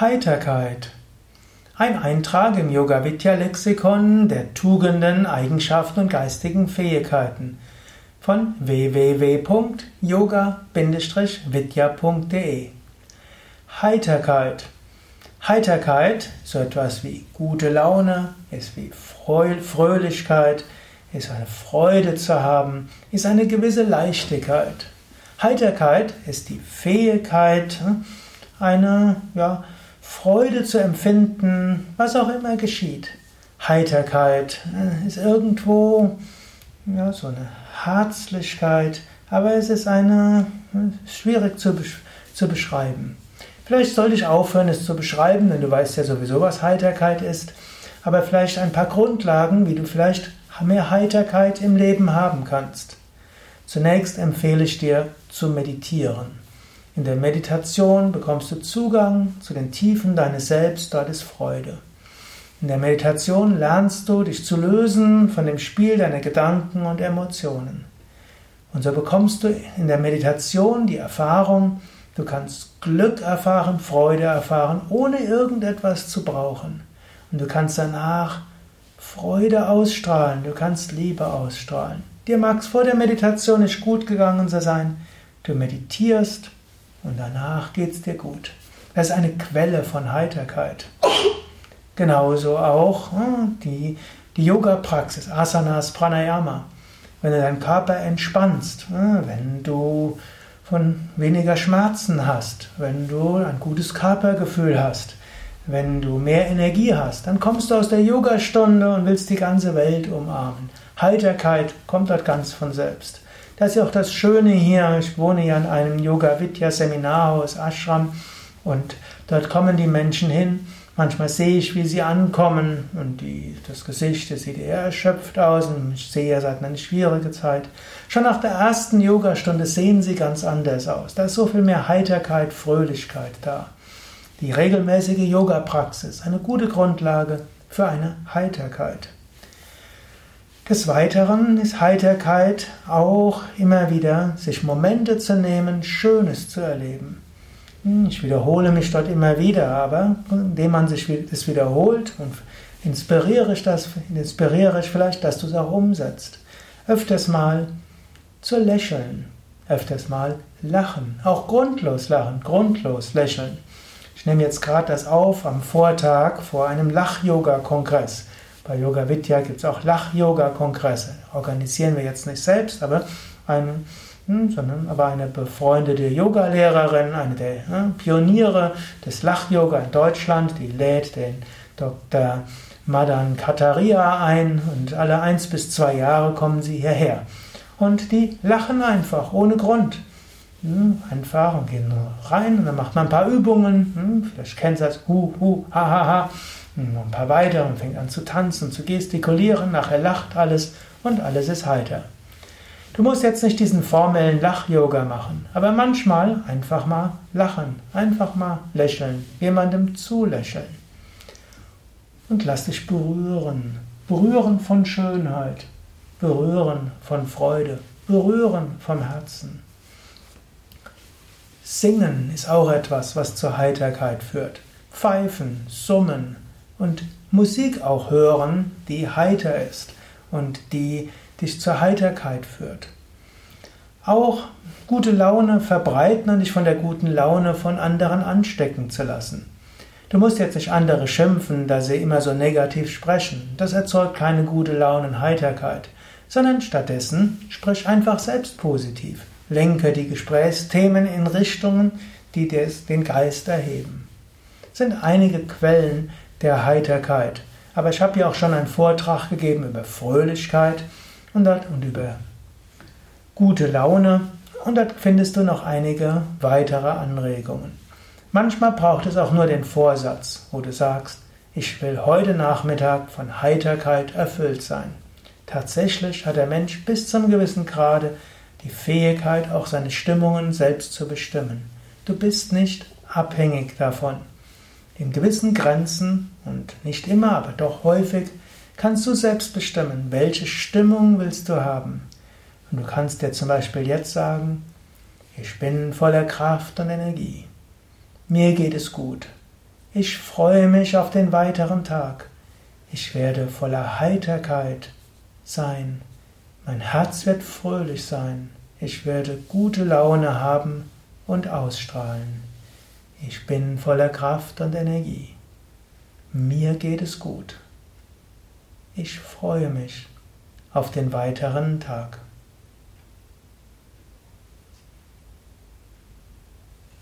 Heiterkeit. Ein Eintrag im Yoga Vidya Lexikon der Tugenden, Eigenschaften und geistigen Fähigkeiten von www.yoga-vidya.de Heiterkeit. Heiterkeit, so etwas wie gute Laune, ist wie Fröhlichkeit, ist eine Freude zu haben, ist eine gewisse Leichtigkeit. Heiterkeit ist die Fähigkeit, eine ja, Freude zu empfinden, was auch immer geschieht. Heiterkeit äh, ist irgendwo ja, so eine Herzlichkeit, aber es ist eine äh, schwierig zu, zu beschreiben. Vielleicht sollte ich aufhören, es zu beschreiben, denn du weißt ja sowieso, was Heiterkeit ist. Aber vielleicht ein paar Grundlagen, wie du vielleicht mehr Heiterkeit im Leben haben kannst. Zunächst empfehle ich dir zu meditieren. In der Meditation bekommst du Zugang zu den Tiefen deines Selbst, dort ist Freude. In der Meditation lernst du dich zu lösen von dem Spiel deiner Gedanken und Emotionen. Und so bekommst du in der Meditation die Erfahrung, du kannst Glück erfahren, Freude erfahren, ohne irgendetwas zu brauchen. Und du kannst danach Freude ausstrahlen, du kannst Liebe ausstrahlen. Dir mag es vor der Meditation nicht gut gegangen sein, du meditierst und danach geht es dir gut. Das ist eine Quelle von Heiterkeit. Genauso auch hm, die, die Yoga-Praxis, Asanas, Pranayama. Wenn du deinen Körper entspannst, hm, wenn du von weniger Schmerzen hast, wenn du ein gutes Körpergefühl hast, wenn du mehr Energie hast, dann kommst du aus der Yogastunde und willst die ganze Welt umarmen. Heiterkeit kommt dort ganz von selbst. Das ist ja auch das Schöne hier. Ich wohne hier in einem Yoga Vidya Seminarhaus, Ashram, und dort kommen die Menschen hin. Manchmal sehe ich, wie sie ankommen und die, das Gesicht das sieht eher erschöpft aus und ich sehe, es hat eine schwierige Zeit. Schon nach der ersten Yogastunde sehen sie ganz anders aus. Da ist so viel mehr Heiterkeit, Fröhlichkeit da. Die regelmäßige Yoga-Praxis, eine gute Grundlage für eine Heiterkeit. Des Weiteren ist Heiterkeit auch immer wieder, sich Momente zu nehmen, Schönes zu erleben. Hm, ich wiederhole mich dort immer wieder, aber indem man sich das wiederholt und inspiriere ich das, inspiriere ich vielleicht, dass du es auch umsetzt. Öfters mal zu lächeln, öfters mal lachen, auch grundlos lachen, grundlos lächeln. Ich nehme jetzt gerade das auf am Vortag vor einem Lach-Yoga-Kongress. Bei Yoga Vidya gibt es auch Lach-Yoga-Kongresse. Organisieren wir jetzt nicht selbst, aber eine, hm, sondern aber eine befreundete Yogalehrerin, eine der hm, Pioniere des Lach-Yoga in Deutschland, die lädt den Dr. Madan Kataria ein und alle eins bis zwei Jahre kommen sie hierher. Und die lachen einfach, ohne Grund. Hm, einfach und gehen rein und dann macht man ein paar Übungen. Hm, vielleicht kennt ihr das, hu, hu, ha, ha, ha. Noch ein paar weitere und fängt an zu tanzen, zu gestikulieren, nachher lacht alles und alles ist heiter. Du musst jetzt nicht diesen formellen Lach-Yoga machen, aber manchmal einfach mal lachen, einfach mal lächeln, jemandem zulächeln. Und lass dich berühren, berühren von Schönheit, berühren von Freude, berühren vom Herzen. Singen ist auch etwas, was zur Heiterkeit führt. Pfeifen, summen, und Musik auch hören, die heiter ist und die dich zur Heiterkeit führt. Auch gute Laune verbreiten und dich von der guten Laune von anderen anstecken zu lassen. Du musst jetzt nicht andere schimpfen, da sie immer so negativ sprechen. Das erzeugt keine gute Laune und Heiterkeit, sondern stattdessen sprich einfach selbst positiv. Lenke die Gesprächsthemen in Richtungen, die den Geist erheben. Es sind einige Quellen, der Heiterkeit. Aber ich habe ja auch schon einen Vortrag gegeben über Fröhlichkeit und, dort, und über gute Laune und dort findest du noch einige weitere Anregungen. Manchmal braucht es auch nur den Vorsatz, wo du sagst, ich will heute Nachmittag von Heiterkeit erfüllt sein. Tatsächlich hat der Mensch bis zum gewissen Grade die Fähigkeit, auch seine Stimmungen selbst zu bestimmen. Du bist nicht abhängig davon. In gewissen Grenzen und nicht immer, aber doch häufig kannst du selbst bestimmen, welche Stimmung willst du haben. Und du kannst dir zum Beispiel jetzt sagen, ich bin voller Kraft und Energie. Mir geht es gut. Ich freue mich auf den weiteren Tag. Ich werde voller Heiterkeit sein. Mein Herz wird fröhlich sein. Ich werde gute Laune haben und ausstrahlen. Ich bin voller Kraft und Energie. Mir geht es gut. Ich freue mich auf den weiteren Tag.